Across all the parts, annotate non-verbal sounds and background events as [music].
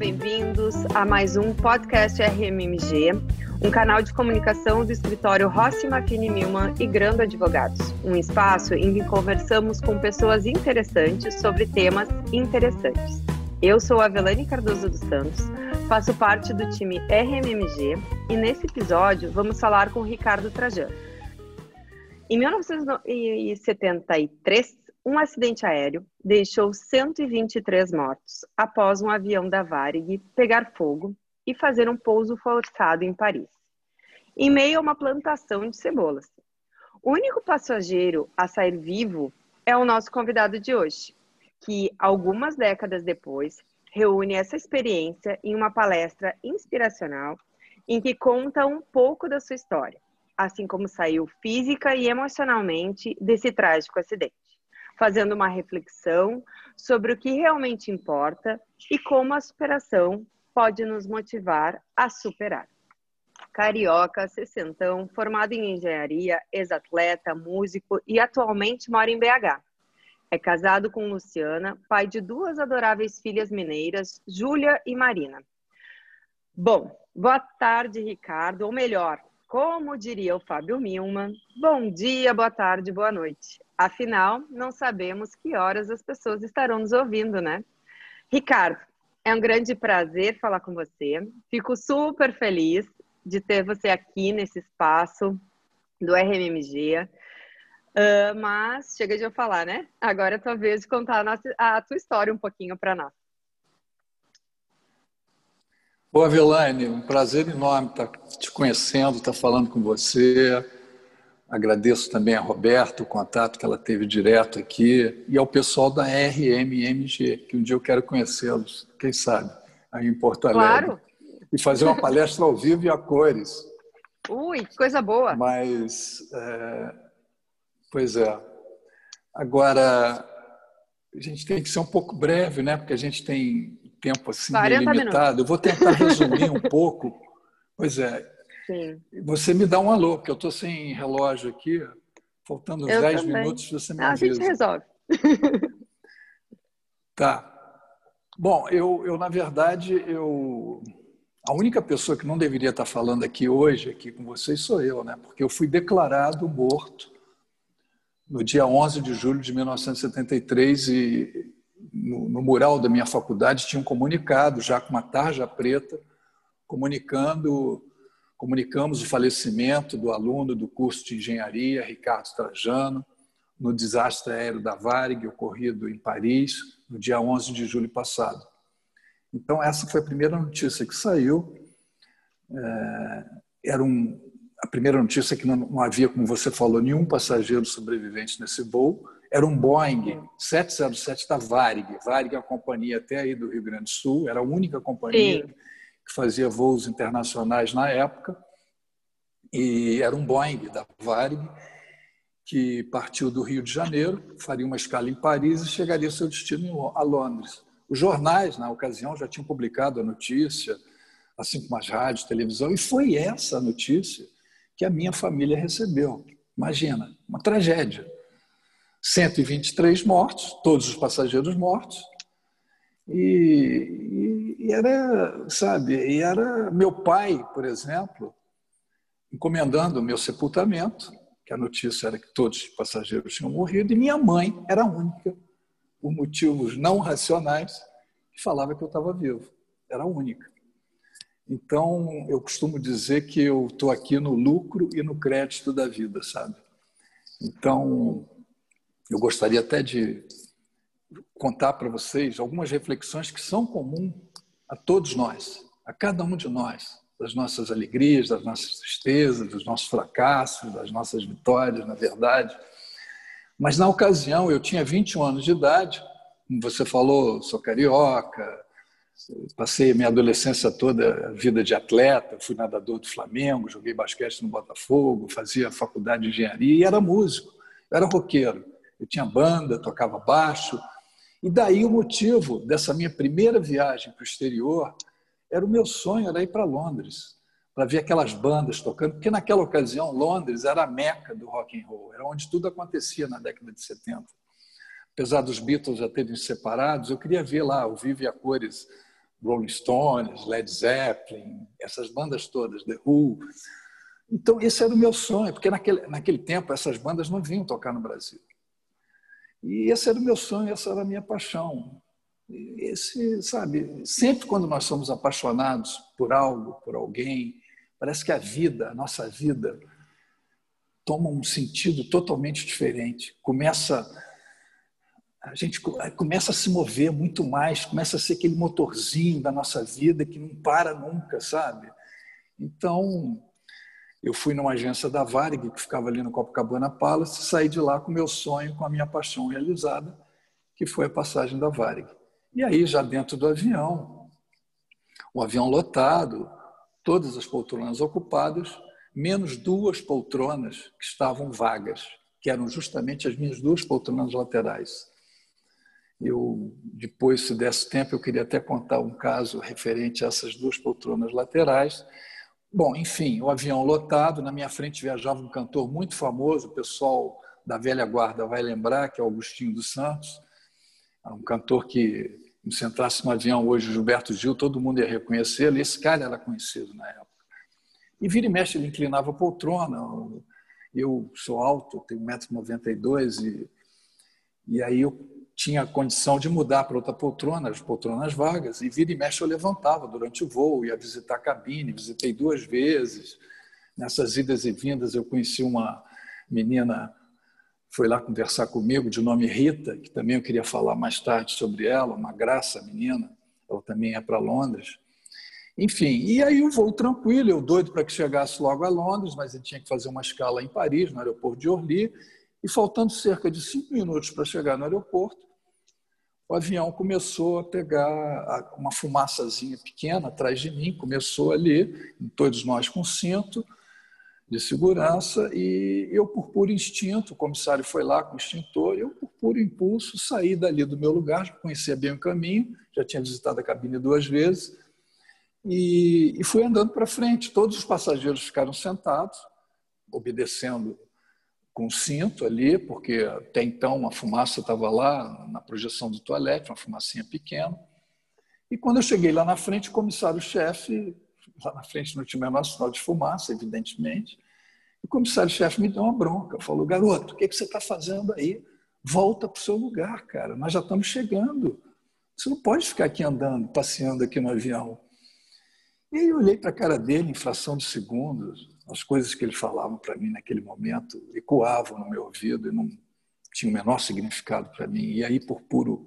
bem-vindos a mais um podcast RMMG, um canal de comunicação do escritório Rossi Mafini Milman e Grando Advogados, um espaço em que conversamos com pessoas interessantes sobre temas interessantes. Eu sou a Velane Cardoso dos Santos, faço parte do time RMMG e nesse episódio vamos falar com Ricardo Trajano. Em 1973, um acidente aéreo deixou 123 mortos após um avião da Varig pegar fogo e fazer um pouso forçado em Paris, em meio a uma plantação de cebolas. O único passageiro a sair vivo é o nosso convidado de hoje, que algumas décadas depois reúne essa experiência em uma palestra inspiracional em que conta um pouco da sua história, assim como saiu física e emocionalmente desse trágico acidente fazendo uma reflexão sobre o que realmente importa e como a superação pode nos motivar a superar. Carioca, sessentão, formado em engenharia, ex-atleta, músico e atualmente mora em BH. É casado com Luciana, pai de duas adoráveis filhas mineiras, Júlia e Marina. Bom, boa tarde, Ricardo, ou melhor, como diria o Fábio Milman, bom dia, boa tarde, boa noite. Afinal, não sabemos que horas as pessoas estarão nos ouvindo, né? Ricardo, é um grande prazer falar com você. Fico super feliz de ter você aqui nesse espaço do RMMG. Uh, mas chega de eu falar, né? Agora é a tua vez de contar a, nossa, a tua história um pouquinho para nós. Boa, Velane, um prazer enorme estar te conhecendo, estar falando com você. Agradeço também a Roberta o contato que ela teve direto aqui e ao pessoal da RMMG, que um dia eu quero conhecê-los, quem sabe, aí em Porto Alegre. Claro. E fazer uma palestra ao vivo e a cores. Ui, que coisa boa. Mas, é... pois é. Agora, a gente tem que ser um pouco breve, né? Porque a gente tem tempo assim limitado. Eu vou tentar resumir um pouco. Pois é, Sim. Você me dá um alô, porque eu estou sem relógio aqui, faltando uns 10 minutos, você me Não, avisa. A gente resolve. tá. Bom, eu, eu, na verdade, eu... A única pessoa que não deveria estar falando aqui hoje, aqui com vocês, sou eu, né? Porque eu fui declarado morto no dia 11 de julho de 1973 e no, no mural da minha faculdade tinha um comunicado, já com uma tarja preta, comunicando comunicamos o falecimento do aluno do curso de engenharia, Ricardo Trajano, no desastre aéreo da Varig, ocorrido em Paris, no dia 11 de julho passado. Então, essa foi a primeira notícia que saiu. É, era um, a primeira notícia que não, não havia, como você falou, nenhum passageiro sobrevivente nesse voo. Era um Boeing 707 da Varig. Varig é uma companhia até aí do Rio Grande do Sul, era a única companhia Sim que fazia voos internacionais na época, e era um Boeing da Varig, que partiu do Rio de Janeiro, faria uma escala em Paris e chegaria ao seu destino a Londres. Os jornais, na ocasião, já tinham publicado a notícia, assim como as rádios, televisão, e foi essa a notícia que a minha família recebeu. Imagina, uma tragédia. 123 mortos, todos os passageiros mortos, e, e, era, sabe, e era meu pai, por exemplo, encomendando o meu sepultamento, que a notícia era que todos os passageiros tinham morrido, e minha mãe era a única, por motivos não racionais, que falava que eu estava vivo. Era a única. Então, eu costumo dizer que eu estou aqui no lucro e no crédito da vida, sabe? Então, eu gostaria até de contar para vocês algumas reflexões que são comuns a todos nós, a cada um de nós, das nossas alegrias, das nossas tristezas, dos nossos fracassos, das nossas vitórias, na verdade. Mas na ocasião, eu tinha 21 anos de idade, como você falou, sou carioca, passei a minha adolescência toda a vida de atleta, fui nadador do Flamengo, joguei basquete no Botafogo, fazia faculdade de engenharia e era músico, era roqueiro. Eu tinha banda, tocava baixo, e daí o motivo dessa minha primeira viagem para o exterior era o meu sonho, era ir para Londres, para ver aquelas bandas tocando, porque naquela ocasião Londres era a meca do rock and roll, era onde tudo acontecia na década de 70. Apesar dos Beatles já terem separados, eu queria ver lá o vivo e a cores Rolling Stones, Led Zeppelin, essas bandas todas, The Who. Então, esse era o meu sonho, porque naquele, naquele tempo essas bandas não vinham tocar no Brasil. E esse era o meu sonho, essa era a minha paixão. Esse, sabe, sempre quando nós somos apaixonados por algo, por alguém, parece que a vida, a nossa vida, toma um sentido totalmente diferente. Começa a gente começa a se mover muito mais, começa a ser aquele motorzinho da nossa vida que não para nunca, sabe? Então, eu fui numa agência da Varig, que ficava ali no Copacabana Palace, e saí de lá com meu sonho, com a minha paixão realizada, que foi a passagem da Varig. E aí, já dentro do avião, o avião lotado, todas as poltronas ocupadas, menos duas poltronas que estavam vagas, que eram justamente as minhas duas poltronas laterais. Eu, depois, se desse tempo, eu queria até contar um caso referente a essas duas poltronas laterais, Bom, enfim, o avião lotado, na minha frente viajava um cantor muito famoso, o pessoal da velha guarda vai lembrar, que é Augustinho dos Santos, um cantor que, se entrasse no avião hoje, Gilberto Gil, todo mundo ia reconhecê-lo, esse cara era conhecido na época. E vira e mexe, ele inclinava a poltrona, eu sou alto, tenho 1,92m, e, e aí eu tinha condição de mudar para outra poltrona, as poltronas vagas, e vira e mexe eu levantava durante o voo, ia visitar a cabine, visitei duas vezes. Nessas idas e vindas eu conheci uma menina, foi lá conversar comigo, de nome Rita, que também eu queria falar mais tarde sobre ela, uma graça menina, ela também é para Londres. Enfim, e aí o voo tranquilo, eu doido para que chegasse logo a Londres, mas ele tinha que fazer uma escala em Paris, no aeroporto de Orly, e faltando cerca de cinco minutos para chegar no aeroporto, o avião começou a pegar uma fumaçazinha pequena atrás de mim, começou ali, todos nós com cinto de segurança, e eu, por puro instinto, o comissário foi lá com o extintor, eu, por puro impulso, saí dali do meu lugar, conhecia bem o caminho, já tinha visitado a cabine duas vezes, e, e fui andando para frente. Todos os passageiros ficaram sentados, obedecendo com cinto ali, porque até então a fumaça estava lá na projeção do toalete, uma fumacinha pequena. E quando eu cheguei lá na frente, o comissário-chefe, lá na frente não tinha o menor sinal de fumaça, evidentemente, o comissário-chefe me deu uma bronca, falou, garoto, o que, que você está fazendo aí? Volta para o seu lugar, cara, nós já estamos chegando. Você não pode ficar aqui andando, passeando aqui no avião. E aí eu olhei para a cara dele em fração de segundos, as coisas que ele falava para mim naquele momento ecoavam no meu ouvido e não tinham o menor significado para mim. E aí, por puro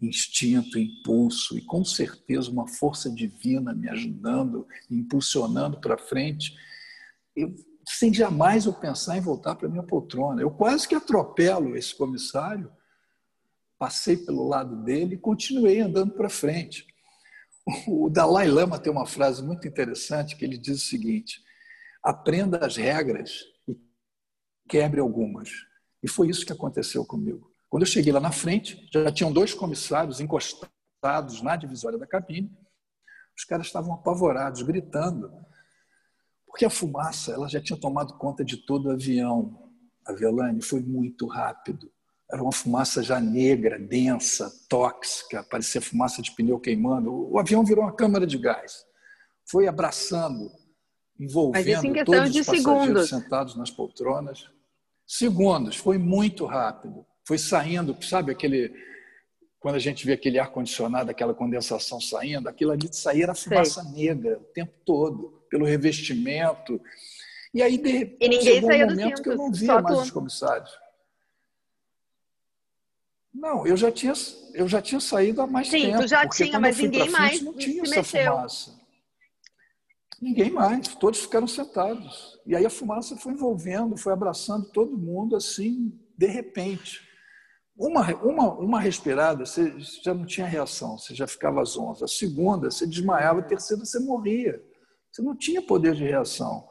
instinto, impulso e com certeza uma força divina me ajudando, me impulsionando para frente, eu, sem jamais eu pensar em voltar para minha poltrona. Eu quase que atropelo esse comissário, passei pelo lado dele e continuei andando para frente. O Dalai Lama tem uma frase muito interessante que ele diz o seguinte: aprenda as regras e quebre algumas. E foi isso que aconteceu comigo. Quando eu cheguei lá na frente, já tinham dois comissários encostados na divisória da cabine. Os caras estavam apavorados, gritando, porque a fumaça ela já tinha tomado conta de todo o avião. A Velane foi muito rápido. Era uma fumaça já negra, densa, tóxica, parecia fumaça de pneu queimando. O avião virou uma câmara de gás. Foi abraçando envolvendo todos os passageiros sentados nas poltronas. Segundos, foi muito rápido. Foi saindo, sabe aquele quando a gente vê aquele ar condicionado, aquela condensação saindo, aquilo ali de sair era fumaça Sei. negra o tempo todo, pelo revestimento. E aí de repente e ninguém chegou um momento que eu não via mais tu. os comissários. Não, eu já tinha eu já tinha saído há mais Sim, tempo. Sim, tu já tinha, mas ninguém frente, mais não tinha se essa mexeu. fumaça. Ninguém mais, todos ficaram sentados. E aí a fumaça foi envolvendo, foi abraçando todo mundo assim, de repente. Uma, uma, uma respirada, você já não tinha reação, você já ficava zonza. A segunda, você desmaiava. A terceira, você morria. Você não tinha poder de reação.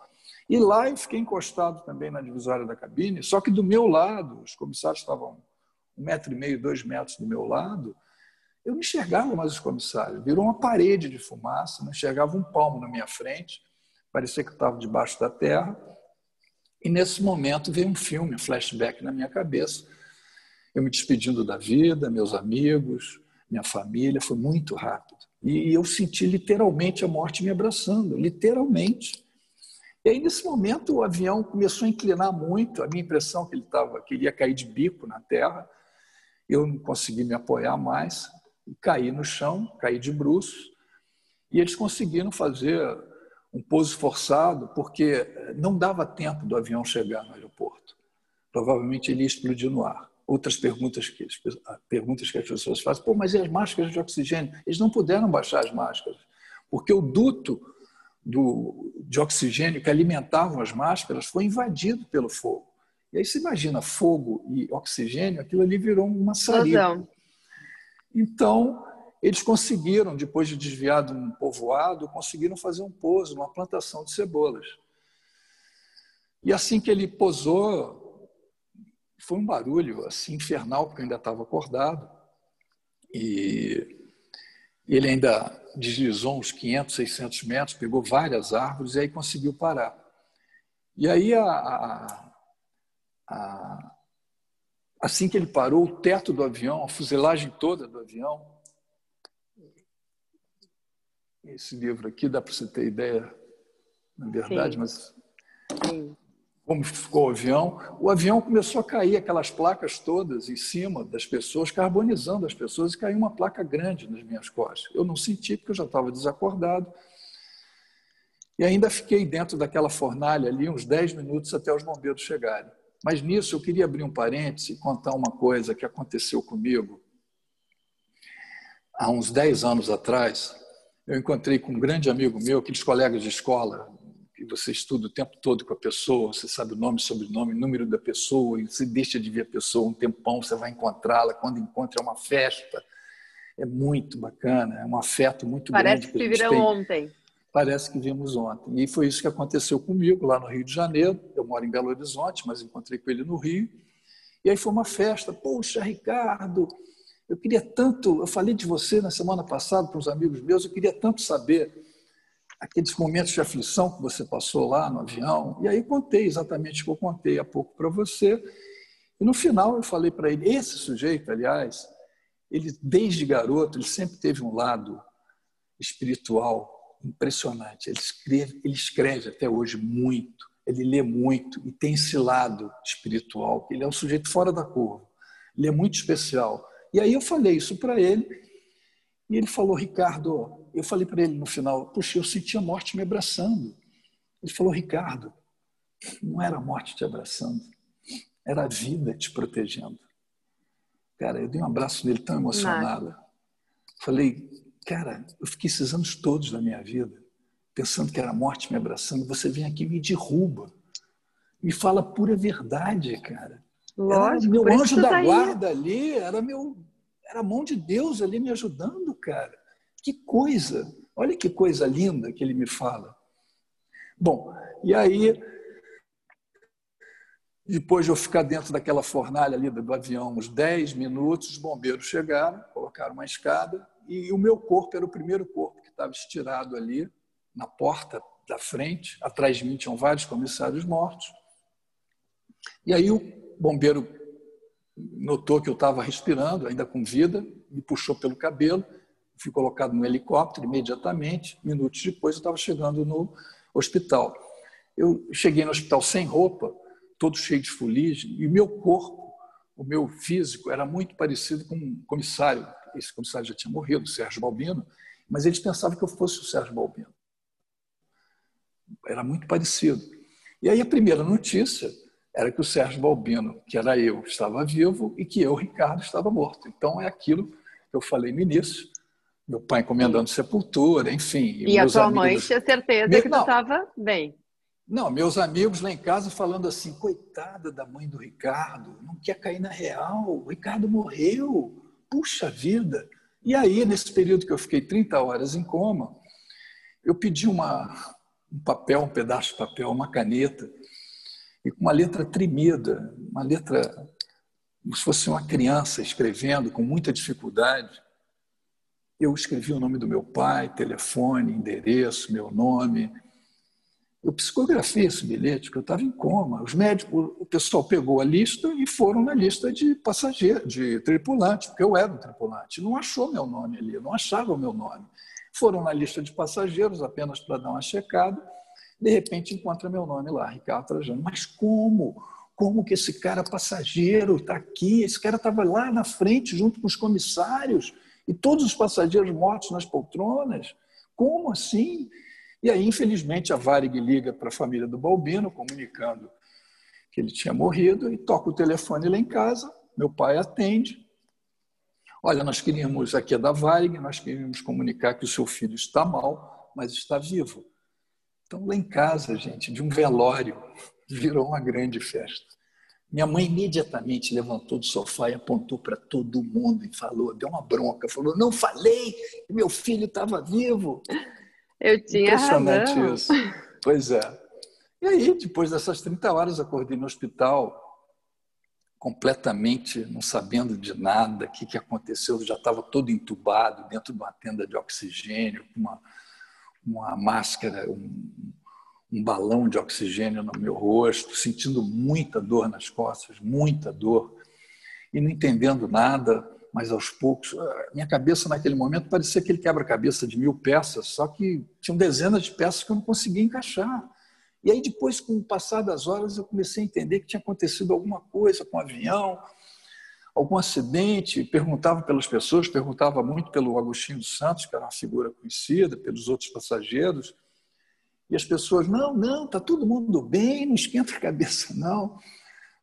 E lá eu fiquei encostado também na divisória da cabine, só que do meu lado, os comissários estavam um metro e meio, dois metros do meu lado, eu não enxergava mais os comissários. Virou uma parede de fumaça, não enxergava um palmo na minha frente, parecia que estava debaixo da terra. E nesse momento veio um filme, um flashback na minha cabeça. Eu me despedindo da vida, meus amigos, minha família, foi muito rápido. E eu senti literalmente a morte me abraçando, literalmente. E aí, nesse momento, o avião começou a inclinar muito. A minha impressão é que ele estava, que ele ia cair de bico na terra. Eu não consegui me apoiar mais, caí no chão, caí de bruços. E eles conseguiram fazer um pouso forçado, porque não dava tempo do avião chegar no aeroporto. Provavelmente ele ia explodir no ar. Outras perguntas que, perguntas que as pessoas fazem, pô, mas e as máscaras de oxigênio? Eles não puderam baixar as máscaras, porque o duto do, de oxigênio que alimentavam as máscaras foi invadido pelo fogo. E aí você imagina fogo e oxigênio, aquilo ali virou uma saliva. Então, eles conseguiram, depois de desviar de um povoado, conseguiram fazer um pouso, uma plantação de cebolas. E assim que ele posou, foi um barulho assim infernal, porque eu ainda estava acordado. E ele ainda deslizou uns 500, 600 metros, pegou várias árvores e aí conseguiu parar. E aí, a, a, a, assim que ele parou, o teto do avião, a fuselagem toda do avião, esse livro aqui, dá para você ter ideia, na verdade, Sim. mas Sim. como ficou o avião, o avião começou a cair aquelas placas todas em cima das pessoas, carbonizando as pessoas, e caiu uma placa grande nas minhas costas. Eu não senti porque eu já estava desacordado. E ainda fiquei dentro daquela fornalha ali uns 10 minutos até os bombeiros chegarem. Mas nisso eu queria abrir um parêntese e contar uma coisa que aconteceu comigo há uns 10 anos atrás eu encontrei com um grande amigo meu, aqueles colegas de escola, que você estuda o tempo todo com a pessoa, você sabe o nome, sobrenome, número da pessoa, e você deixa de ver a pessoa um tempão, você vai encontrá-la, quando encontra é uma festa. É muito bacana, é um afeto muito Parece grande. Parece que, que viram ontem. Parece que vimos ontem. E foi isso que aconteceu comigo lá no Rio de Janeiro. Eu moro em Belo Horizonte, mas encontrei com ele no Rio. E aí foi uma festa. Poxa, Ricardo, eu queria tanto, eu falei de você na semana passada para uns amigos meus, eu queria tanto saber aqueles momentos de aflição que você passou lá no avião. E aí contei exatamente o que eu contei há pouco para você. E no final eu falei para ele, esse sujeito, aliás, ele desde garoto, ele sempre teve um lado espiritual impressionante. Ele escreve, ele escreve até hoje muito, ele lê muito e tem esse lado espiritual. Ele é um sujeito fora da curva. Ele é muito especial. E aí eu falei isso para ele, e ele falou, Ricardo, eu falei para ele no final, puxa, eu senti a morte me abraçando. Ele falou, Ricardo, não era a morte te abraçando, era a vida te protegendo. Cara, eu dei um abraço nele tão emocionado. Falei, cara, eu fiquei esses anos todos da minha vida pensando que era a morte me abraçando. Você vem aqui e me derruba. Me fala pura verdade, cara. Lógico, era meu anjo da tá guarda ali, era meu, era a mão de Deus ali me ajudando, cara. Que coisa! Olha que coisa linda que ele me fala. Bom, e aí, depois de eu ficar dentro daquela fornalha ali do avião uns 10 minutos, os bombeiros chegaram, colocaram uma escada e o meu corpo era o primeiro corpo que estava estirado ali na porta da frente. Atrás de mim tinham vários comissários mortos. E aí o bombeiro notou que eu estava respirando, ainda com vida, me puxou pelo cabelo, fui colocado no helicóptero imediatamente. Minutos depois, eu estava chegando no hospital. Eu cheguei no hospital sem roupa, todo cheio de fuligem, e o meu corpo, o meu físico, era muito parecido com um comissário. Esse comissário já tinha morrido, o Sérgio Balbino, mas eles pensavam que eu fosse o Sérgio Balbino. Era muito parecido. E aí a primeira notícia era que o Sérgio Balbino, que era eu, estava vivo e que eu, Ricardo, estava morto. Então é aquilo que eu falei no início, meu pai encomendando sepultura, enfim. E, a tua amigos... mãe tinha certeza meu... que tu estava bem. Não, meus amigos lá em casa falando assim, coitada da mãe do Ricardo, não quer cair na real, o Ricardo morreu, puxa vida. E aí, nesse período que eu fiquei 30 horas em coma, eu pedi uma, um papel, um pedaço de papel, uma caneta, e com uma letra tremida, uma letra como se fosse uma criança escrevendo com muita dificuldade. Eu escrevi o nome do meu pai, telefone, endereço, meu nome. Eu psicografei esse bilhete, que eu estava em coma. Os médicos, o pessoal pegou a lista e foram na lista de passageiro, de tripulante, porque eu era um tripulante. Não achou meu nome ali, não achava o meu nome. Foram na lista de passageiros apenas para dar uma checada. De repente encontra meu nome lá, Ricardo Trajano. Mas como? Como que esse cara passageiro está aqui? Esse cara estava lá na frente junto com os comissários e todos os passageiros mortos nas poltronas. Como assim? E aí, infelizmente, a Varig liga para a família do Balbino, comunicando que ele tinha morrido, e toca o telefone lá em casa. Meu pai atende. Olha, nós queríamos, aqui é da Varig, nós queríamos comunicar que o seu filho está mal, mas está vivo. Então, lá em casa, gente, de um velório, [laughs] virou uma grande festa. Minha mãe imediatamente levantou do sofá e apontou para todo mundo e falou, deu uma bronca, falou: "Não falei, meu filho estava vivo". Eu tinha Impressionante razão. isso. Pois é. E aí, depois dessas 30 horas, acordei no hospital completamente não sabendo de nada, o que, que aconteceu, eu já estava todo entubado dentro de uma tenda de oxigênio, com uma, uma máscara, um, um balão de oxigênio no meu rosto, sentindo muita dor nas costas, muita dor, e não entendendo nada, mas aos poucos, minha cabeça naquele momento parecia aquele quebra-cabeça de mil peças, só que tinham dezenas de peças que eu não conseguia encaixar. E aí depois, com o passar das horas, eu comecei a entender que tinha acontecido alguma coisa com o avião, algum acidente, perguntava pelas pessoas, perguntava muito pelo Agostinho dos Santos, que era uma figura conhecida, pelos outros passageiros, e as pessoas, não, não, está todo mundo bem, não esquenta a cabeça, não.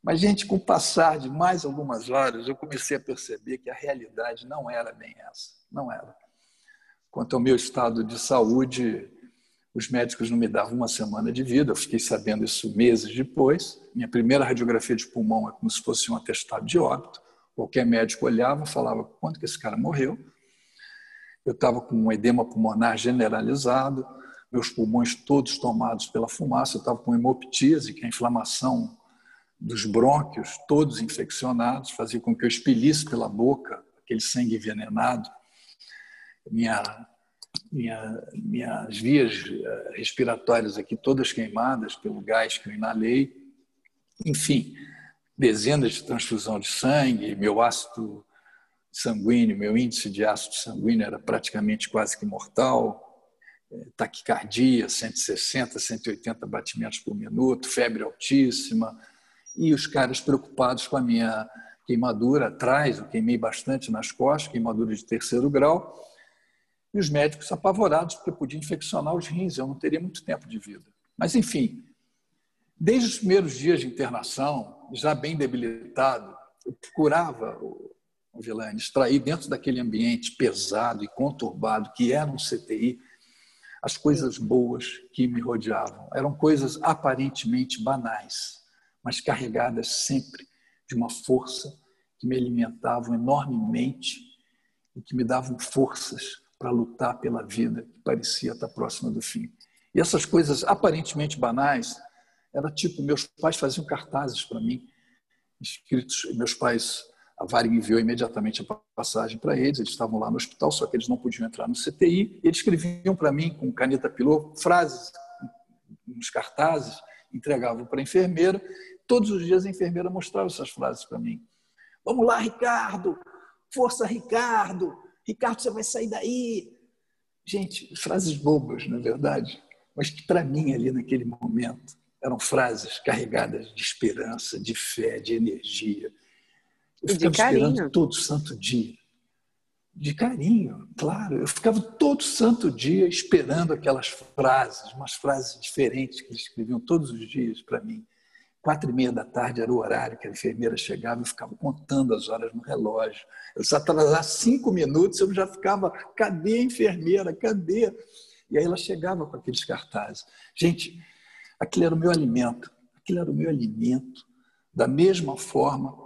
Mas, gente, com o passar de mais algumas horas, eu comecei a perceber que a realidade não era bem essa. Não era. Quanto ao meu estado de saúde, os médicos não me davam uma semana de vida, eu fiquei sabendo isso meses depois. Minha primeira radiografia de pulmão é como se fosse um atestado de óbito. Qualquer médico olhava, falava quando que esse cara morreu. Eu estava com um edema pulmonar generalizado, meus pulmões todos tomados pela fumaça, eu estava com hemoptise, que é a inflamação dos brônquios, todos infeccionados, fazia com que eu expelisse pela boca aquele sangue envenenado. Minha, minha, minhas vias eh, respiratórias aqui todas queimadas pelo gás que eu inalei. Enfim, dezenas de transfusão de sangue, meu ácido sanguíneo, meu índice de ácido sanguíneo era praticamente quase que mortal, eh, taquicardia, 160, 180 batimentos por minuto, febre altíssima, e os caras preocupados com a minha queimadura atrás, eu queimei bastante nas costas, queimadura de terceiro grau, e os médicos apavorados porque podia infeccionar os rins, eu não teria muito tempo de vida. Mas, enfim, desde os primeiros dias de internação, já bem debilitado, eu procurava, o Vilani, extrair dentro daquele ambiente pesado e conturbado que era um CTI, as coisas boas que me rodeavam. Eram coisas aparentemente banais, mas carregadas sempre de uma força que me alimentavam enormemente e que me davam forças para lutar pela vida que parecia estar próxima do fim. E essas coisas aparentemente banais, era tipo, meus pais faziam cartazes para mim, escritos, meus pais, a Varig enviou imediatamente a passagem para eles, eles estavam lá no hospital, só que eles não podiam entrar no CTI, eles escreviam para mim com caneta pilô frases nos cartazes, entregavam para a enfermeira, Todos os dias a enfermeira mostrava essas frases para mim. Vamos lá, Ricardo! Força, Ricardo! Ricardo, você vai sair daí! Gente, frases bobas, na é verdade, mas que para mim, ali naquele momento, eram frases carregadas de esperança, de fé, de energia. Eu e ficava esperando todo santo dia. De carinho, claro. Eu ficava todo santo dia esperando aquelas frases, umas frases diferentes que eles escreviam todos os dias para mim. Quatro e meia da tarde era o horário que a enfermeira chegava e ficava contando as horas no relógio. Eu só atrasar cinco minutos, eu já ficava, cadê a enfermeira? Cadê? E aí ela chegava com aqueles cartazes. Gente, aquilo era o meu alimento. Aquilo era o meu alimento. Da mesma forma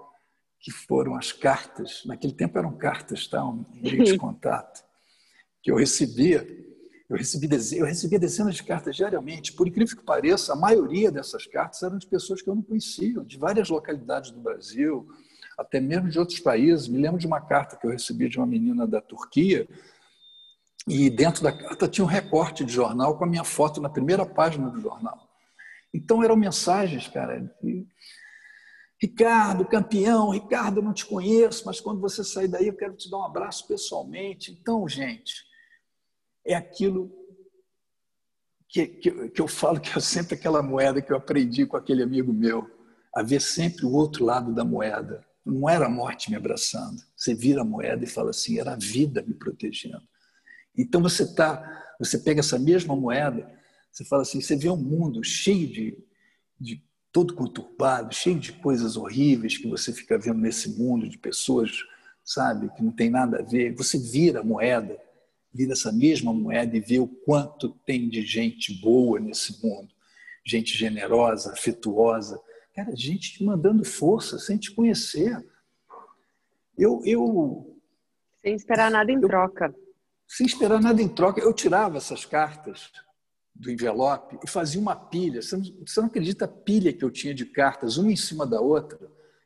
que foram as cartas, naquele tempo eram cartas, tá? um meio de contato, que eu recebia eu recebi, eu recebia dezenas de cartas diariamente. Por incrível que pareça, a maioria dessas cartas eram de pessoas que eu não conhecia, de várias localidades do Brasil, até mesmo de outros países. Me lembro de uma carta que eu recebi de uma menina da Turquia, e dentro da carta tinha um recorte de jornal com a minha foto na primeira página do jornal. Então eram mensagens, cara, de, Ricardo, campeão, Ricardo, não te conheço, mas quando você sair daí eu quero te dar um abraço pessoalmente. Então, gente, é aquilo que, que, que eu falo que é sempre aquela moeda que eu aprendi com aquele amigo meu, a ver sempre o outro lado da moeda. Não era a morte me abraçando. Você vira a moeda e fala assim, era a vida me protegendo. Então você tá, você pega essa mesma moeda, você fala assim, você vê um mundo cheio de, de todo conturbado, cheio de coisas horríveis que você fica vendo nesse mundo de pessoas, sabe, que não tem nada a ver. Você vira a moeda vira essa mesma moeda e vê o quanto tem de gente boa nesse mundo, gente generosa, afetuosa, cara, gente te mandando força sem te conhecer. Eu, eu sem esperar nada em eu, troca. Sem esperar nada em troca, eu tirava essas cartas do envelope e fazia uma pilha. Você não, acredita a pilha que eu tinha de cartas, uma em cima da outra,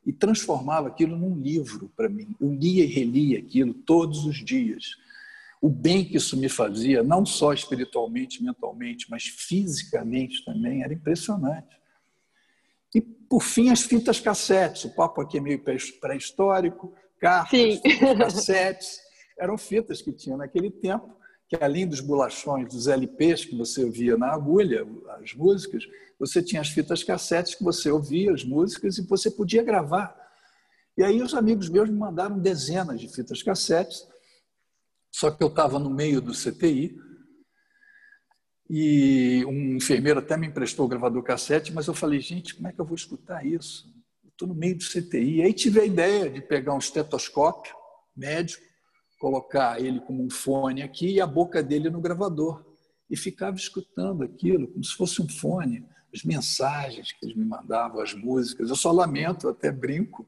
e transformava aquilo num livro para mim. Eu lia e relia aquilo todos os dias o bem que isso me fazia, não só espiritualmente, mentalmente, mas fisicamente também, era impressionante. E, por fim, as fitas cassetes. O papo aqui é meio pré-histórico, cartas, fitas [laughs] cassetes. Eram fitas que tinha naquele tempo, que além dos bolachões, dos LPs que você ouvia na agulha, as músicas, você tinha as fitas cassetes que você ouvia as músicas e você podia gravar. E aí os amigos meus me mandaram dezenas de fitas cassetes só que eu estava no meio do CTI e um enfermeiro até me emprestou o gravador cassete, mas eu falei, gente, como é que eu vou escutar isso? Estou no meio do CTI. Aí tive a ideia de pegar um estetoscópio médico, colocar ele como um fone aqui e a boca dele no gravador. E ficava escutando aquilo como se fosse um fone, as mensagens que eles me mandavam, as músicas. Eu só lamento, até brinco,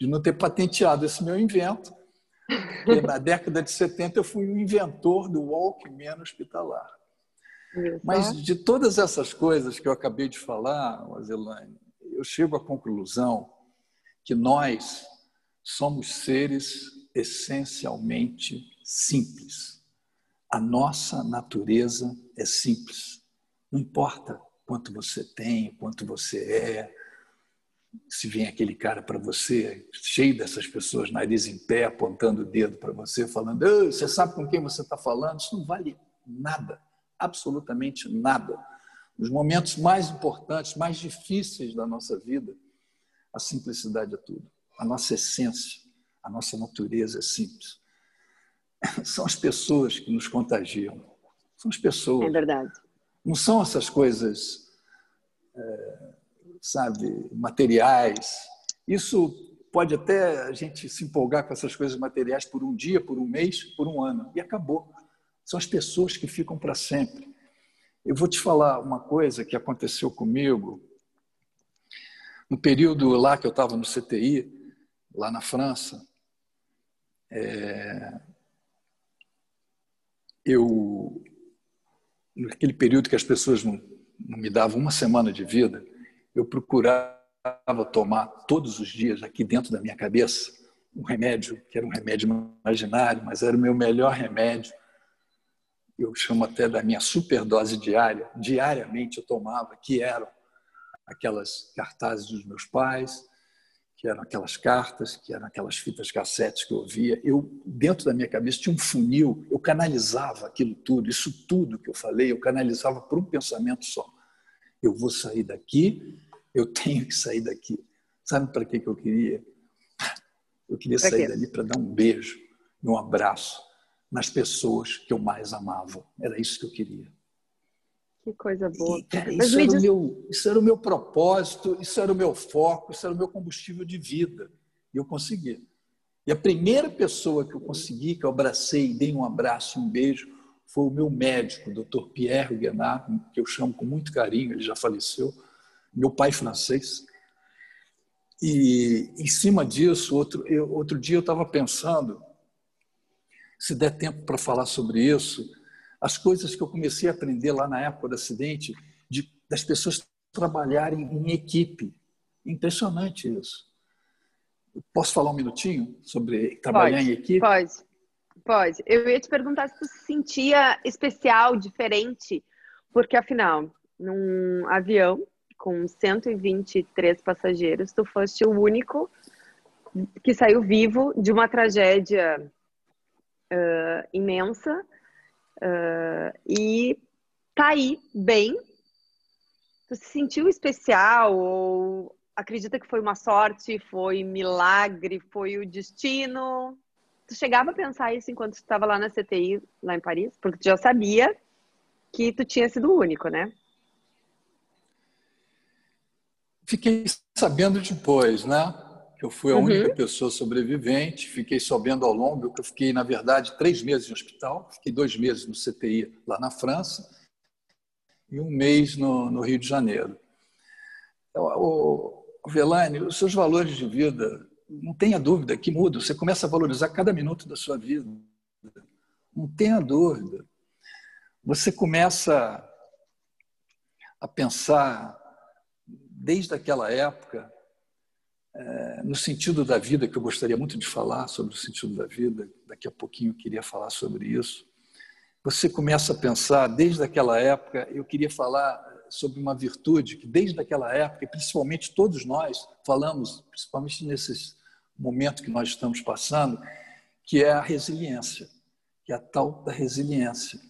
de não ter patenteado esse meu invento, porque na década de 70 eu fui o inventor do Walkman hospitalar. Mas de todas essas coisas que eu acabei de falar, Azelane, eu chego à conclusão que nós somos seres essencialmente simples. A nossa natureza é simples. Não importa quanto você tem, quanto você é, se vem aquele cara para você, cheio dessas pessoas, nariz em pé, apontando o dedo para você, falando: você sabe com quem você está falando? Isso não vale nada, absolutamente nada. Nos momentos mais importantes, mais difíceis da nossa vida, a simplicidade é tudo. A nossa essência, a nossa natureza é simples. [laughs] São as pessoas que nos contagiam. São as pessoas. É verdade. Não são essas coisas. É sabe, materiais. Isso pode até a gente se empolgar com essas coisas materiais por um dia, por um mês, por um ano, e acabou. São as pessoas que ficam para sempre. Eu vou te falar uma coisa que aconteceu comigo no período lá que eu estava no CTI, lá na França. É... Eu, naquele período que as pessoas não, não me davam uma semana de vida, eu procurava tomar todos os dias, aqui dentro da minha cabeça, um remédio, que era um remédio imaginário, mas era o meu melhor remédio. Eu chamo até da minha superdose diária. Diariamente eu tomava, que eram aquelas cartazes dos meus pais, que eram aquelas cartas, que eram aquelas fitas cassetes que eu ouvia. Eu, dentro da minha cabeça, tinha um funil, eu canalizava aquilo tudo, isso tudo que eu falei, eu canalizava por um pensamento só. Eu vou sair daqui eu tenho que sair daqui. Sabe para que, que eu queria? Eu queria pra sair quê? dali para dar um beijo e um abraço nas pessoas que eu mais amava. Era isso que eu queria. Que coisa boa. E, cara, isso, era diz... meu, isso, era o meu propósito, isso era o meu foco, isso era o meu combustível de vida. E eu consegui. E a primeira pessoa que eu consegui, que eu abracei, dei um abraço, um beijo, foi o meu médico, o Dr. Pierre Guenard, que eu chamo com muito carinho, ele já faleceu meu pai francês. E em cima disso, outro, eu, outro dia eu estava pensando, se der tempo para falar sobre isso, as coisas que eu comecei a aprender lá na época do acidente, de, das pessoas trabalharem em equipe. Impressionante isso. Posso falar um minutinho sobre trabalhar pode, em equipe? Pode, pode. Eu ia te perguntar se tu se sentia especial, diferente, porque afinal, num avião com 123 passageiros, tu foste o único que saiu vivo de uma tragédia uh, imensa uh, e tá aí bem. Tu se sentiu especial ou acredita que foi uma sorte, foi milagre, foi o destino? Tu chegava a pensar isso enquanto estava lá na CTI, lá em Paris? Porque tu já sabia que tu tinha sido o único, né? Fiquei sabendo depois, né? Eu fui a única uhum. pessoa sobrevivente. Fiquei sabendo ao longo que eu fiquei, na verdade, três meses no hospital. Fiquei dois meses no CTI lá na França e um mês no, no Rio de Janeiro. Então, o, o Velane, os seus valores de vida, não tenha dúvida que mudam. Você começa a valorizar cada minuto da sua vida. Não tenha dúvida. Você começa a pensar desde aquela época, é, no sentido da vida, que eu gostaria muito de falar sobre o sentido da vida, daqui a pouquinho eu queria falar sobre isso. Você começa a pensar, desde aquela época, eu queria falar sobre uma virtude que, desde aquela época, e principalmente todos nós falamos, principalmente nesses momentos que nós estamos passando, que é a resiliência, que é a tal da resiliência,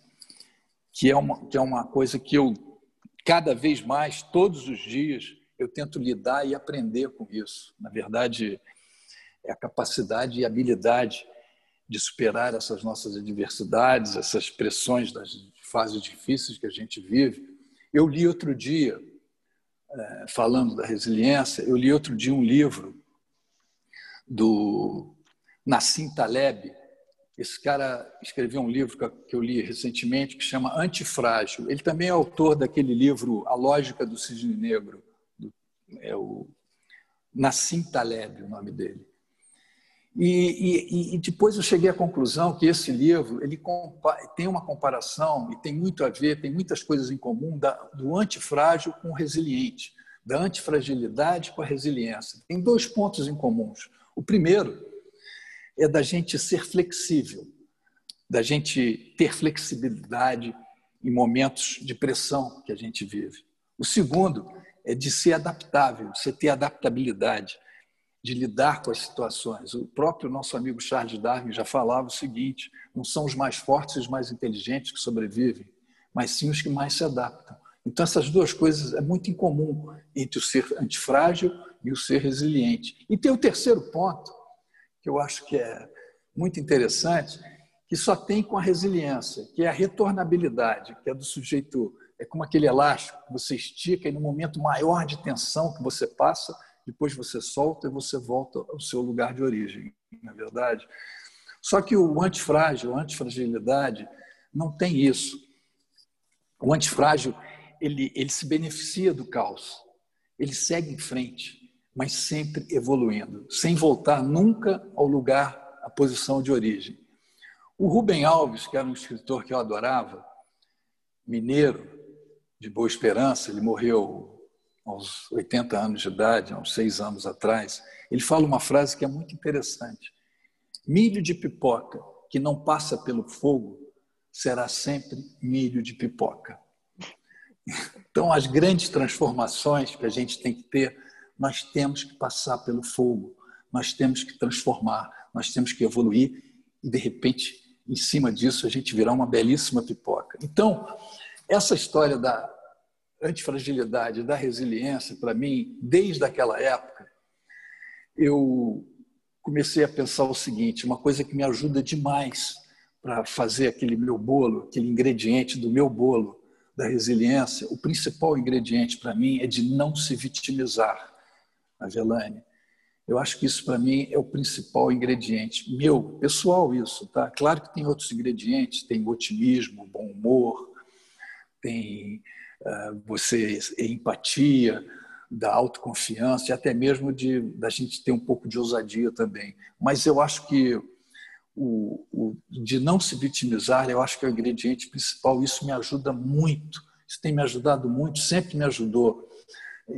que é uma, que é uma coisa que eu, cada vez mais, todos os dias, eu tento lidar e aprender com isso. Na verdade, é a capacidade e habilidade de superar essas nossas adversidades, essas pressões das fases difíceis que a gente vive. Eu li outro dia, é, falando da resiliência, eu li outro dia um livro do Nassim Taleb. Esse cara escreveu um livro que eu li recentemente que chama Antifrágil. Ele também é autor daquele livro A Lógica do Cisne Negro é o Nassim Taleb, o nome dele. E, e, e, depois eu cheguei à conclusão que esse livro ele tem uma comparação e tem muito a ver, tem muitas coisas em comum da, do antifrágil com o resiliente, da antifragilidade com a resiliência. Tem dois pontos em comuns. O primeiro é da gente ser flexível, da gente ter flexibilidade em momentos de pressão que a gente vive. O segundo é de ser adaptável, você ter adaptabilidade, de lidar com as situações. O próprio nosso amigo Charles Darwin já falava o seguinte: não são os mais fortes e os mais inteligentes que sobrevivem, mas sim os que mais se adaptam. Então, essas duas coisas é muito incomum entre o ser antifrágil e o ser resiliente. E tem o terceiro ponto, que eu acho que é muito interessante, que só tem com a resiliência, que é a retornabilidade, que é do sujeito é como aquele elástico que você estica e no momento maior de tensão que você passa, depois você solta e você volta ao seu lugar de origem, na é verdade. Só que o antifrágil, a antifragilidade, não tem isso. O antifrágil, ele, ele se beneficia do caos, ele segue em frente, mas sempre evoluindo, sem voltar nunca ao lugar, à posição de origem. O Rubem Alves, que era um escritor que eu adorava, mineiro, de Boa Esperança, ele morreu aos 80 anos de idade, há uns seis anos atrás. Ele fala uma frase que é muito interessante: milho de pipoca que não passa pelo fogo será sempre milho de pipoca. Então, as grandes transformações que a gente tem que ter, nós temos que passar pelo fogo, nós temos que transformar, nós temos que evoluir e, de repente, em cima disso, a gente virar uma belíssima pipoca. Então, essa história da antifragilidade, da resiliência, para mim, desde aquela época, eu comecei a pensar o seguinte: uma coisa que me ajuda demais para fazer aquele meu bolo, aquele ingrediente do meu bolo da resiliência, o principal ingrediente para mim é de não se vitimizar, Avelane. Eu acho que isso para mim é o principal ingrediente meu, pessoal isso, tá? Claro que tem outros ingredientes, tem otimismo, bom humor, tem uh, você empatia, da autoconfiança e até mesmo de da gente ter um pouco de ousadia também. Mas eu acho que o, o, de não se vitimizar, eu acho que é o ingrediente principal. Isso me ajuda muito. Isso tem me ajudado muito, sempre me ajudou.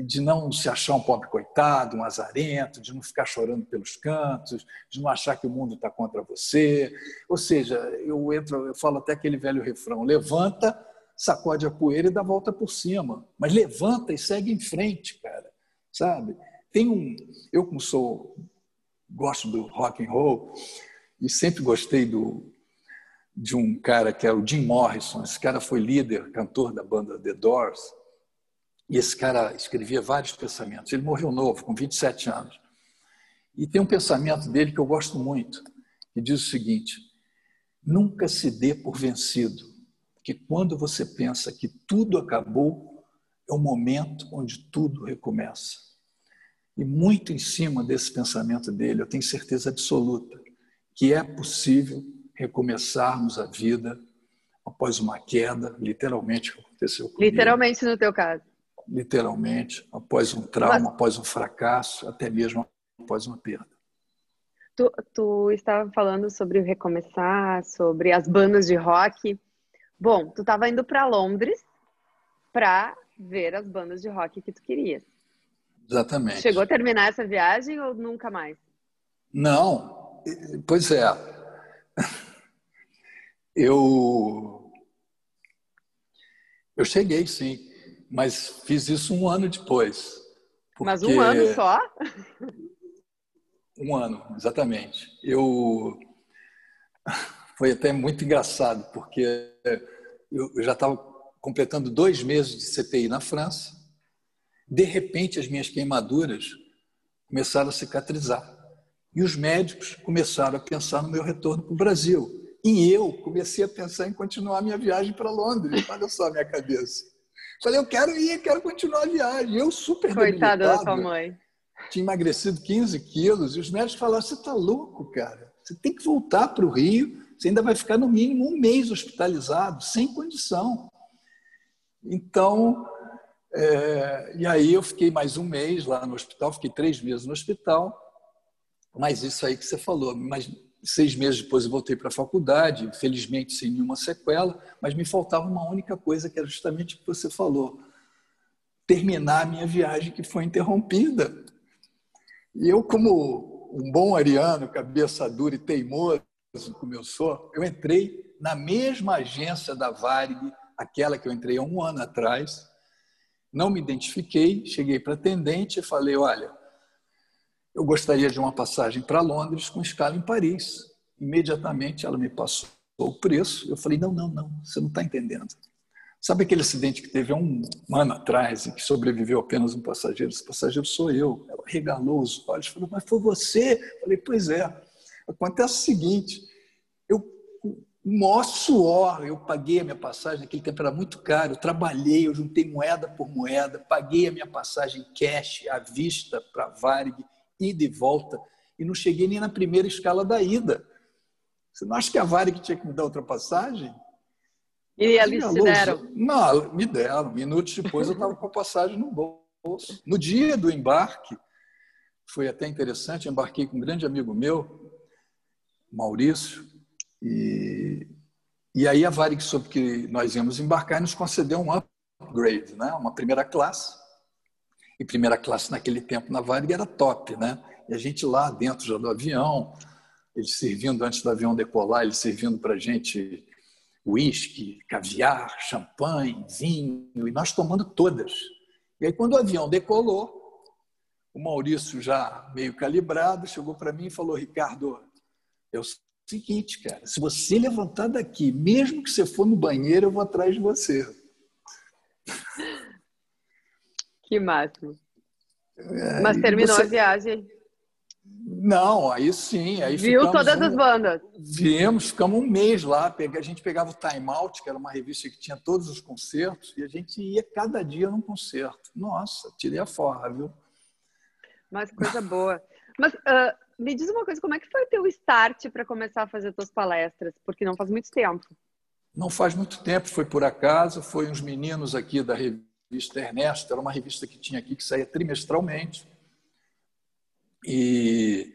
De não se achar um pobre coitado, um azarento, de não ficar chorando pelos cantos, de não achar que o mundo está contra você. Ou seja, eu entro, eu falo até aquele velho refrão: levanta, sacode a poeira e dá a volta por cima. Mas levanta e segue em frente, cara. Sabe? Tem um. Eu, como sou. gosto do rock and roll e sempre gostei do, de um cara que é o Jim Morrison. Esse cara foi líder, cantor da banda The Doors. E esse cara escrevia vários pensamentos. Ele morreu novo, com 27 anos. E tem um pensamento dele que eu gosto muito, que diz o seguinte: nunca se dê por vencido, porque quando você pensa que tudo acabou, é o momento onde tudo recomeça. E muito em cima desse pensamento dele, eu tenho certeza absoluta que é possível recomeçarmos a vida após uma queda, literalmente que aconteceu comigo. Literalmente no teu caso. Literalmente, após um trauma, Mas... após um fracasso, até mesmo após uma perda. Tu, tu estava falando sobre recomeçar, sobre as bandas de rock. Bom, tu estava indo para Londres para ver as bandas de rock que tu querias. Exatamente. Chegou a terminar essa viagem ou nunca mais? Não, pois é. Eu eu cheguei sim, mas fiz isso um ano depois. Mas um ano só? Um ano, exatamente. Eu foi até muito engraçado porque eu já estava completando dois meses de CTI na França. De repente, as minhas queimaduras começaram a cicatrizar e os médicos começaram a pensar no meu retorno para o Brasil. E eu comecei a pensar em continuar minha viagem para Londres. [laughs] Olha só a minha cabeça. Falei, eu quero ir, quero continuar a viagem. Eu super Coitada da sua mãe tinha emagrecido 15 quilos, e os médicos falaram: você está louco, cara? Você tem que voltar para o Rio, você ainda vai ficar no mínimo um mês hospitalizado, sem condição. Então, é, e aí eu fiquei mais um mês lá no hospital, fiquei três meses no hospital, mas isso aí que você falou, mas seis meses depois eu voltei para a faculdade, felizmente sem nenhuma sequela, mas me faltava uma única coisa, que era justamente o que você falou, terminar a minha viagem que foi interrompida. E eu, como um bom ariano, cabeça dura e teimoso como eu sou, eu entrei na mesma agência da Varig, aquela que eu entrei há um ano atrás, não me identifiquei, cheguei para a atendente e falei, olha, eu gostaria de uma passagem para Londres com escala em Paris. Imediatamente ela me passou o preço. Eu falei, não, não, não, você não está entendendo. Sabe aquele acidente que teve há um ano atrás e que sobreviveu apenas um passageiro? Esse passageiro sou eu. Ela regalou os olhos, falou, mas foi você? Eu falei, pois é. Acontece o seguinte, eu, o maior suor, eu paguei a minha passagem, naquele tempo era muito caro, eu trabalhei, eu juntei moeda por moeda, paguei a minha passagem cash, à vista, para Varig, ida e volta, e não cheguei nem na primeira escala da ida. Você não acha que a Varig tinha que me dar outra passagem? E eles te deram? Não, me deram. Minutos depois eu estava com a passagem no bolso. No dia do embarque, foi até interessante, embarquei com um grande amigo meu, Maurício, e, e aí a Varig soube que nós íamos embarcar e nos concedeu um upgrade, né? uma primeira classe. E primeira classe naquele tempo na Varig era top, né? E a gente lá dentro já do avião, eles servindo antes do avião decolar, eles servindo para a gente uísque, caviar, champanhe, vinho, e nós tomando todas. E aí, quando o avião decolou, o Maurício, já meio calibrado, chegou para mim e falou: Ricardo, é o seguinte, cara, se você levantar daqui, mesmo que você for no banheiro, eu vou atrás de você. Que máximo. É, Mas terminou você... a viagem. Não, aí sim. Aí Viu todas um, as bandas? Vimos, ficamos um mês lá. A gente pegava o Time Out, que era uma revista que tinha todos os concertos, e a gente ia cada dia num concerto. Nossa, tirei a forra, viu? Mas coisa boa. Mas uh, me diz uma coisa, como é que foi o teu start para começar a fazer tuas palestras? Porque não faz muito tempo. Não faz muito tempo, foi por acaso. Foi uns meninos aqui da revista Ernesto, era uma revista que tinha aqui que saía trimestralmente e,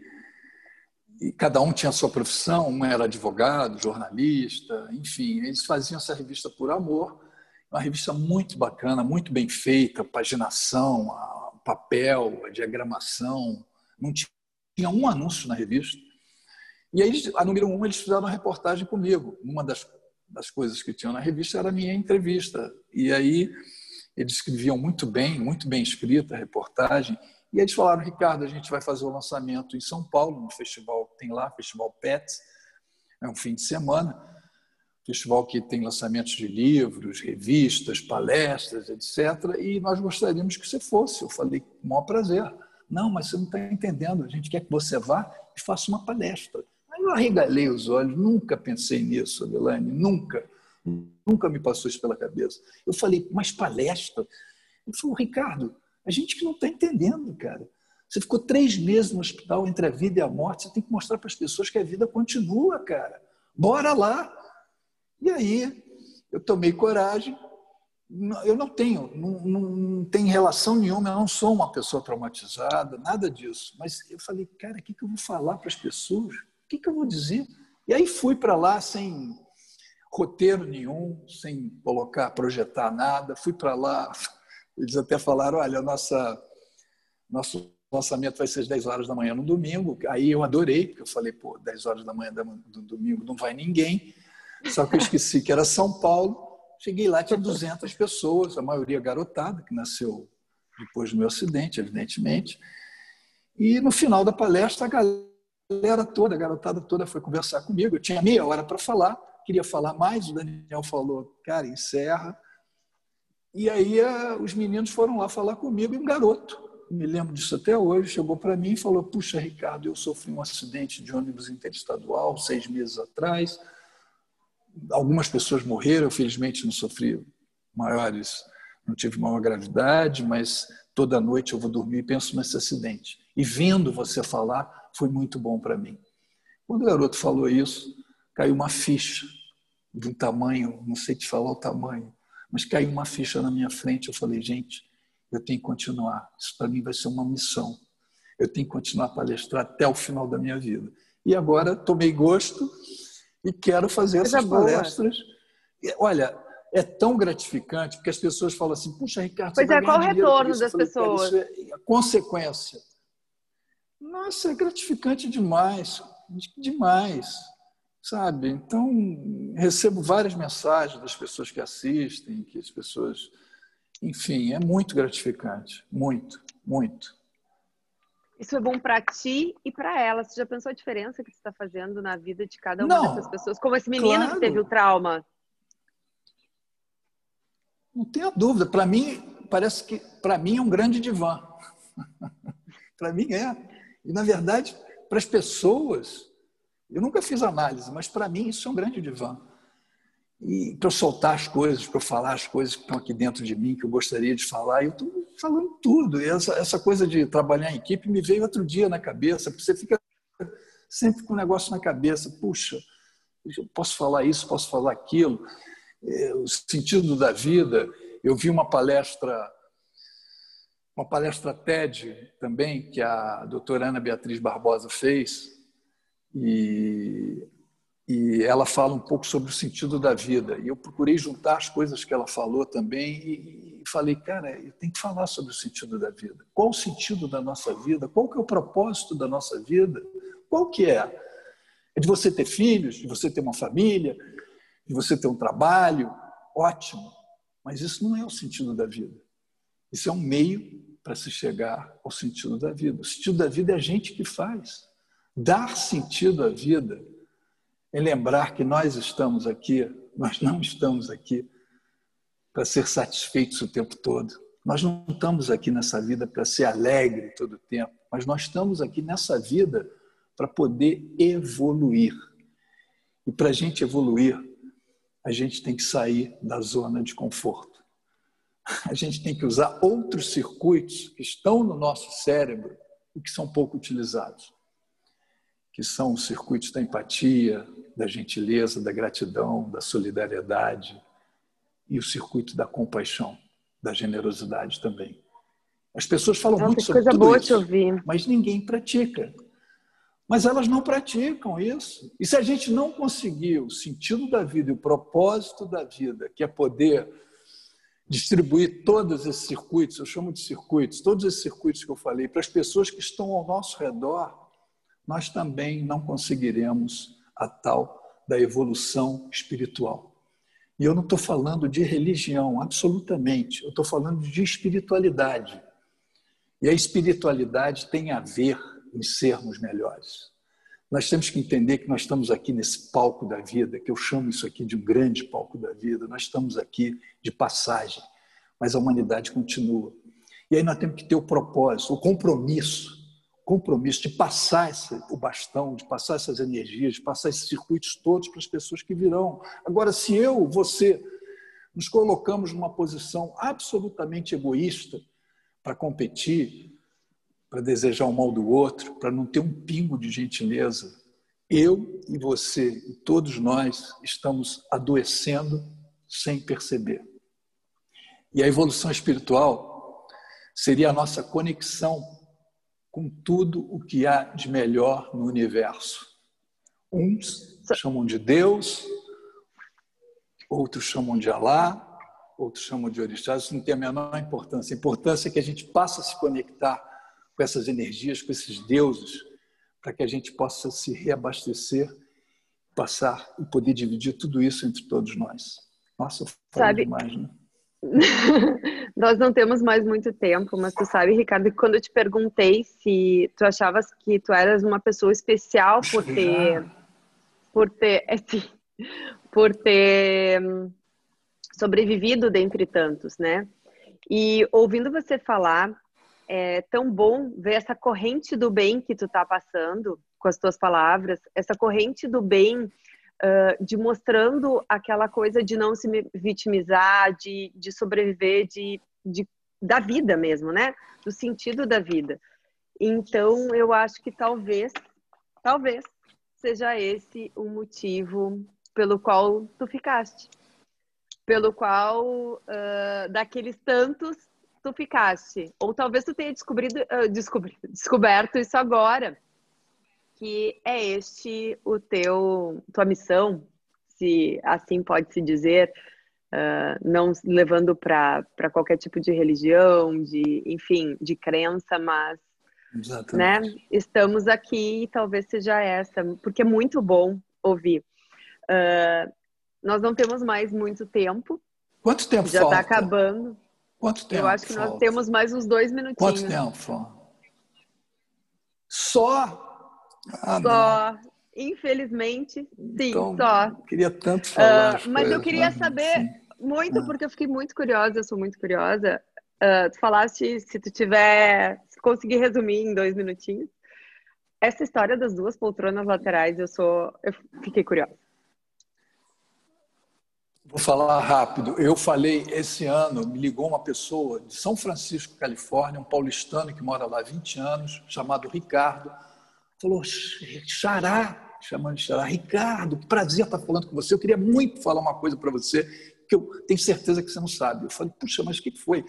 e, cada um tinha a sua profissão, um era advogado, jornalista, enfim, eles faziam essa revista por amor, uma revista muito bacana, muito bem feita, paginação, papel, diagramação, não tinha um anúncio na revista. E aí, a número um, eles fizeram uma reportagem comigo, numa das das coisas que tinham na revista era a minha entrevista. E aí eles escreviam muito bem, muito bem escrita a reportagem. E eles falaram, Ricardo, a gente vai fazer o lançamento em São Paulo, no festival que tem lá, Festival Pets, é um fim de semana, festival que tem lançamentos de livros, revistas, palestras, etc. E nós gostaríamos que você fosse. Eu falei, com o maior prazer. Não, mas você não está entendendo. A gente quer que você vá e faça uma palestra. Aí eu arregalei os olhos, nunca pensei nisso, Adelane, nunca. Nunca me passou isso pela cabeça. Eu falei, mas palestra? Ele falou, Ricardo, a gente que não está entendendo, cara. Você ficou três meses no hospital entre a vida e a morte, você tem que mostrar para as pessoas que a vida continua, cara. Bora lá. E aí, eu tomei coragem. Eu não tenho, não, não tem relação nenhuma, eu não sou uma pessoa traumatizada, nada disso. Mas eu falei, cara, o que, que eu vou falar para as pessoas? O que, que eu vou dizer? E aí fui para lá sem roteiro nenhum, sem colocar, projetar nada. Fui para lá, [laughs] eles até falaram, olha, nossa, nosso lançamento vai ser às 10 horas da manhã no domingo. Aí eu adorei, porque eu falei, pô, 10 horas da manhã do domingo não vai ninguém. Só que eu esqueci que era São Paulo. Cheguei lá, tinha 200 pessoas, a maioria garotada, que nasceu depois do meu acidente, evidentemente. E no final da palestra, a galera toda, a garotada toda foi conversar comigo. Eu tinha meia hora para falar queria falar mais, o Daniel falou, cara, encerra. E aí eh, os meninos foram lá falar comigo e um garoto, me lembro disso até hoje, chegou para mim e falou: Puxa, Ricardo, eu sofri um acidente de ônibus interestadual seis meses atrás. Algumas pessoas morreram, eu felizmente não sofri maiores, não tive maior gravidade, mas toda noite eu vou dormir e penso nesse acidente. E vendo você falar, foi muito bom para mim. Quando o garoto falou isso, caiu uma ficha de um tamanho, não sei te falar o tamanho, mas caiu uma ficha na minha frente. Eu falei, gente, eu tenho que continuar. Isso para mim vai ser uma missão. Eu tenho que continuar a palestrar até o final da minha vida. E agora tomei gosto e quero fazer Coisa essas boa. palestras. Olha, é tão gratificante, porque as pessoas falam assim, puxa, Ricardo, pois é, qual o retorno das falei, pessoas? É a consequência. Nossa, é gratificante demais, demais sabe? Então, recebo várias mensagens das pessoas que assistem, que as pessoas. Enfim, é muito gratificante. Muito, muito. Isso é bom para ti e para ela. Você já pensou a diferença que você está fazendo na vida de cada uma Não, dessas pessoas? Como esse menino claro. que teve o trauma. Não tenha dúvida. Para mim, parece que para mim é um grande divã. [laughs] para mim é. E na verdade, para as pessoas, eu nunca fiz análise, mas para mim isso é um grande divã. E para eu soltar as coisas, para eu falar as coisas que estão aqui dentro de mim, que eu gostaria de falar, eu estou falando tudo. E essa, essa coisa de trabalhar em equipe me veio outro dia na cabeça, porque você fica sempre com um negócio na cabeça. Puxa, eu posso falar isso, posso falar aquilo. É, o sentido da vida. Eu vi uma palestra uma palestra TED também, que a doutora Ana Beatriz Barbosa fez, e, e ela fala um pouco sobre o sentido da vida. E eu procurei juntar as coisas que ela falou também e, e falei, cara, eu tenho que falar sobre o sentido da vida. Qual o sentido da nossa vida? Qual que é o propósito da nossa vida? Qual que é? É de você ter filhos, de você ter uma família, de você ter um trabalho? Ótimo. Mas isso não é o sentido da vida. Isso é um meio para se chegar ao sentido da vida. O sentido da vida é a gente que faz. Dar sentido à vida é lembrar que nós estamos aqui, nós não estamos aqui para ser satisfeitos o tempo todo. Nós não estamos aqui nessa vida para ser alegre todo o tempo, mas nós estamos aqui nessa vida para poder evoluir. E para a gente evoluir, a gente tem que sair da zona de conforto. A gente tem que usar outros circuitos que estão no nosso cérebro e que são pouco utilizados que são os circuitos da empatia, da gentileza, da gratidão, da solidariedade e o circuito da compaixão, da generosidade também. As pessoas falam Nossa, muito sobre tudo isso, mas ninguém pratica. Mas elas não praticam isso. E se a gente não conseguir o sentido da vida e o propósito da vida, que é poder distribuir todos esses circuitos, eu chamo de circuitos, todos esses circuitos que eu falei, para as pessoas que estão ao nosso redor, nós também não conseguiremos a tal da evolução espiritual. E eu não estou falando de religião, absolutamente. Eu estou falando de espiritualidade. E a espiritualidade tem a ver em sermos melhores. Nós temos que entender que nós estamos aqui nesse palco da vida, que eu chamo isso aqui de um grande palco da vida. Nós estamos aqui de passagem, mas a humanidade continua. E aí nós temos que ter o propósito, o compromisso compromisso de passar esse, o bastão, de passar essas energias, de passar esses circuitos todos para as pessoas que virão. Agora, se eu, você, nos colocamos numa posição absolutamente egoísta para competir, para desejar o mal do outro, para não ter um pingo de gentileza, eu e você e todos nós estamos adoecendo sem perceber. E a evolução espiritual seria a nossa conexão com tudo o que há de melhor no universo. Uns chamam de Deus, outros chamam de Alá, outros chamam de Orixá. Isso não tem a menor importância. A importância é que a gente passe a se conectar com essas energias, com esses deuses, para que a gente possa se reabastecer, passar e poder dividir tudo isso entre todos nós. Nossa, foi demais, né? [laughs] Nós não temos mais muito tempo, mas tu sabe, Ricardo, que quando eu te perguntei se tu achavas que tu eras uma pessoa especial por ter, por [laughs] ter, é, sim, por ter sobrevivido dentre tantos, né? E ouvindo você falar, é tão bom ver essa corrente do bem que tu tá passando com as tuas palavras, essa corrente do bem de mostrando aquela coisa de não se vitimizar, de, de sobreviver, de, de, da vida mesmo, né? Do sentido da vida. Então, eu acho que talvez, talvez, seja esse o motivo pelo qual tu ficaste. Pelo qual, uh, daqueles tantos, tu ficaste. Ou talvez tu tenha descobrido, uh, descobri, descoberto isso agora que é este o teu tua missão, se assim pode se dizer, uh, não levando para qualquer tipo de religião, de enfim, de crença, mas Exatamente. né, estamos aqui e talvez seja essa, porque é muito bom ouvir. Uh, nós não temos mais muito tempo. Quanto tempo Já está acabando. Quanto tempo? Eu acho que falta? nós temos mais uns dois minutinhos. Quanto tempo? Só ah, só. Não. Infelizmente, sim, então, só. Queria tanto falar. Uh, mas eu queria saber sim. muito, ah. porque eu fiquei muito curiosa, eu sou muito curiosa. Uh, tu falaste, se tu tiver, se conseguir resumir em dois minutinhos, essa história das duas poltronas laterais, eu sou, eu fiquei curiosa. Vou falar rápido. Eu falei esse ano, me ligou uma pessoa de São Francisco, Califórnia, um paulistano que mora lá há 20 anos, chamado Ricardo falou, Xará, chamando de Xará, Ricardo, prazer estar falando com você. Eu queria muito falar uma coisa para você, que eu tenho certeza que você não sabe. Eu falei, puxa, mas o que foi?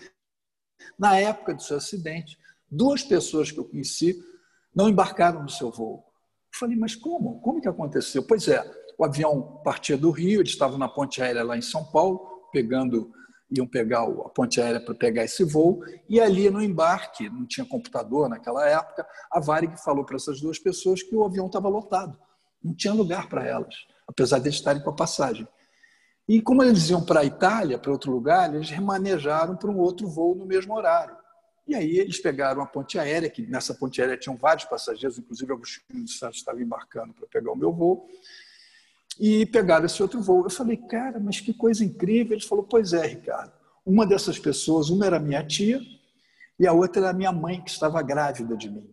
Na época do seu acidente, duas pessoas que eu conheci não embarcaram no seu voo. Eu falei, mas como? Como que aconteceu? Pois é, o avião partia do Rio, eles estavam na ponte aérea lá em São Paulo, pegando iam pegar a ponte aérea para pegar esse voo, e ali no embarque, não tinha computador naquela época, a Varig falou para essas duas pessoas que o avião estava lotado, não tinha lugar para elas, apesar de estarem com a passagem. E como eles iam para a Itália, para outro lugar, eles remanejaram para um outro voo no mesmo horário. E aí eles pegaram a ponte aérea, que nessa ponte aérea tinham vários passageiros, inclusive Agostinho dos Santos estava embarcando para pegar o meu voo, e pegaram esse outro voo. Eu falei, cara, mas que coisa incrível. Ele falou, pois é, Ricardo. Uma dessas pessoas, uma era minha tia e a outra era minha mãe, que estava grávida de mim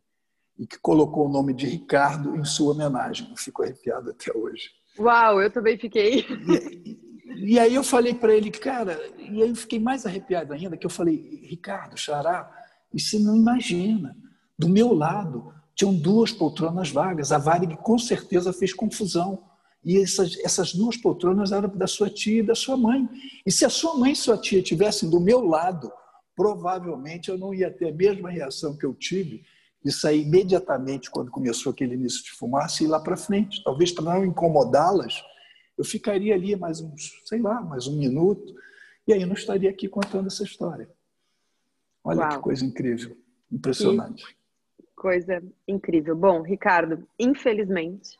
e que colocou o nome de Ricardo em sua homenagem. Eu fico arrepiado até hoje. Uau, eu também fiquei. E, e aí eu falei para ele, cara, e aí eu fiquei mais arrepiado ainda, que eu falei, Ricardo, Xará, e você não imagina, do meu lado tinham duas poltronas vagas, a Varig com certeza fez confusão. E essas, essas duas poltronas eram da sua tia e da sua mãe. E se a sua mãe e sua tia estivessem do meu lado, provavelmente eu não ia ter a mesma reação que eu tive de sair imediatamente quando começou aquele início de fumaça e ir lá para frente. Talvez para não incomodá-las, eu ficaria ali mais uns, sei lá, mais um minuto, e aí eu não estaria aqui contando essa história. Olha Uau. que coisa incrível, impressionante. Que coisa incrível. Bom, Ricardo, infelizmente,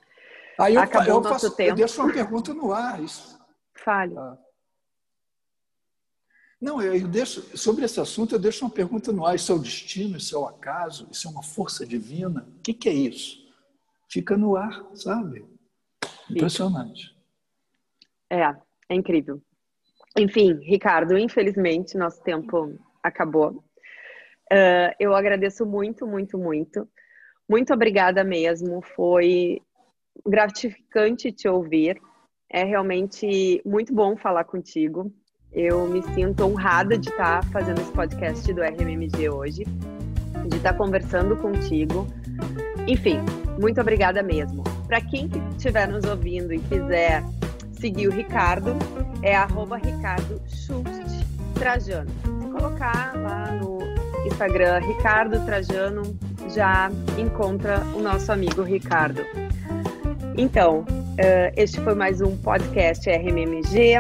Aí eu, Acabou eu, faço, eu deixo uma pergunta no ar. Isso. Fale. Ah. Não, eu deixo, sobre esse assunto eu deixo uma pergunta no ar. Isso é o destino, isso é o acaso, isso é uma força divina? O que, que é isso? Fica no ar, sabe? Impressionante. É, é incrível. Enfim, Ricardo, infelizmente nosso tempo acabou. Uh, eu agradeço muito, muito, muito. Muito obrigada mesmo. Foi gratificante te ouvir. É realmente muito bom falar contigo. Eu me sinto honrada de estar fazendo esse podcast do RMMG hoje, de estar conversando contigo. Enfim, muito obrigada mesmo. Para quem estiver nos ouvindo e quiser seguir o Ricardo, é arroba. Se colocar lá no Instagram Ricardo Trajano, já encontra o nosso amigo Ricardo. Então, eh, este foi mais um podcast RMMG,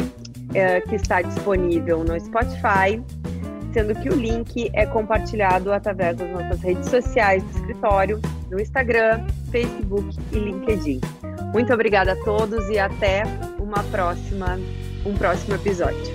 eh, que está disponível no Spotify, sendo que o link é compartilhado através das nossas redes sociais do escritório, no Instagram, Facebook e LinkedIn. Muito obrigada a todos e até uma próxima, um próximo episódio.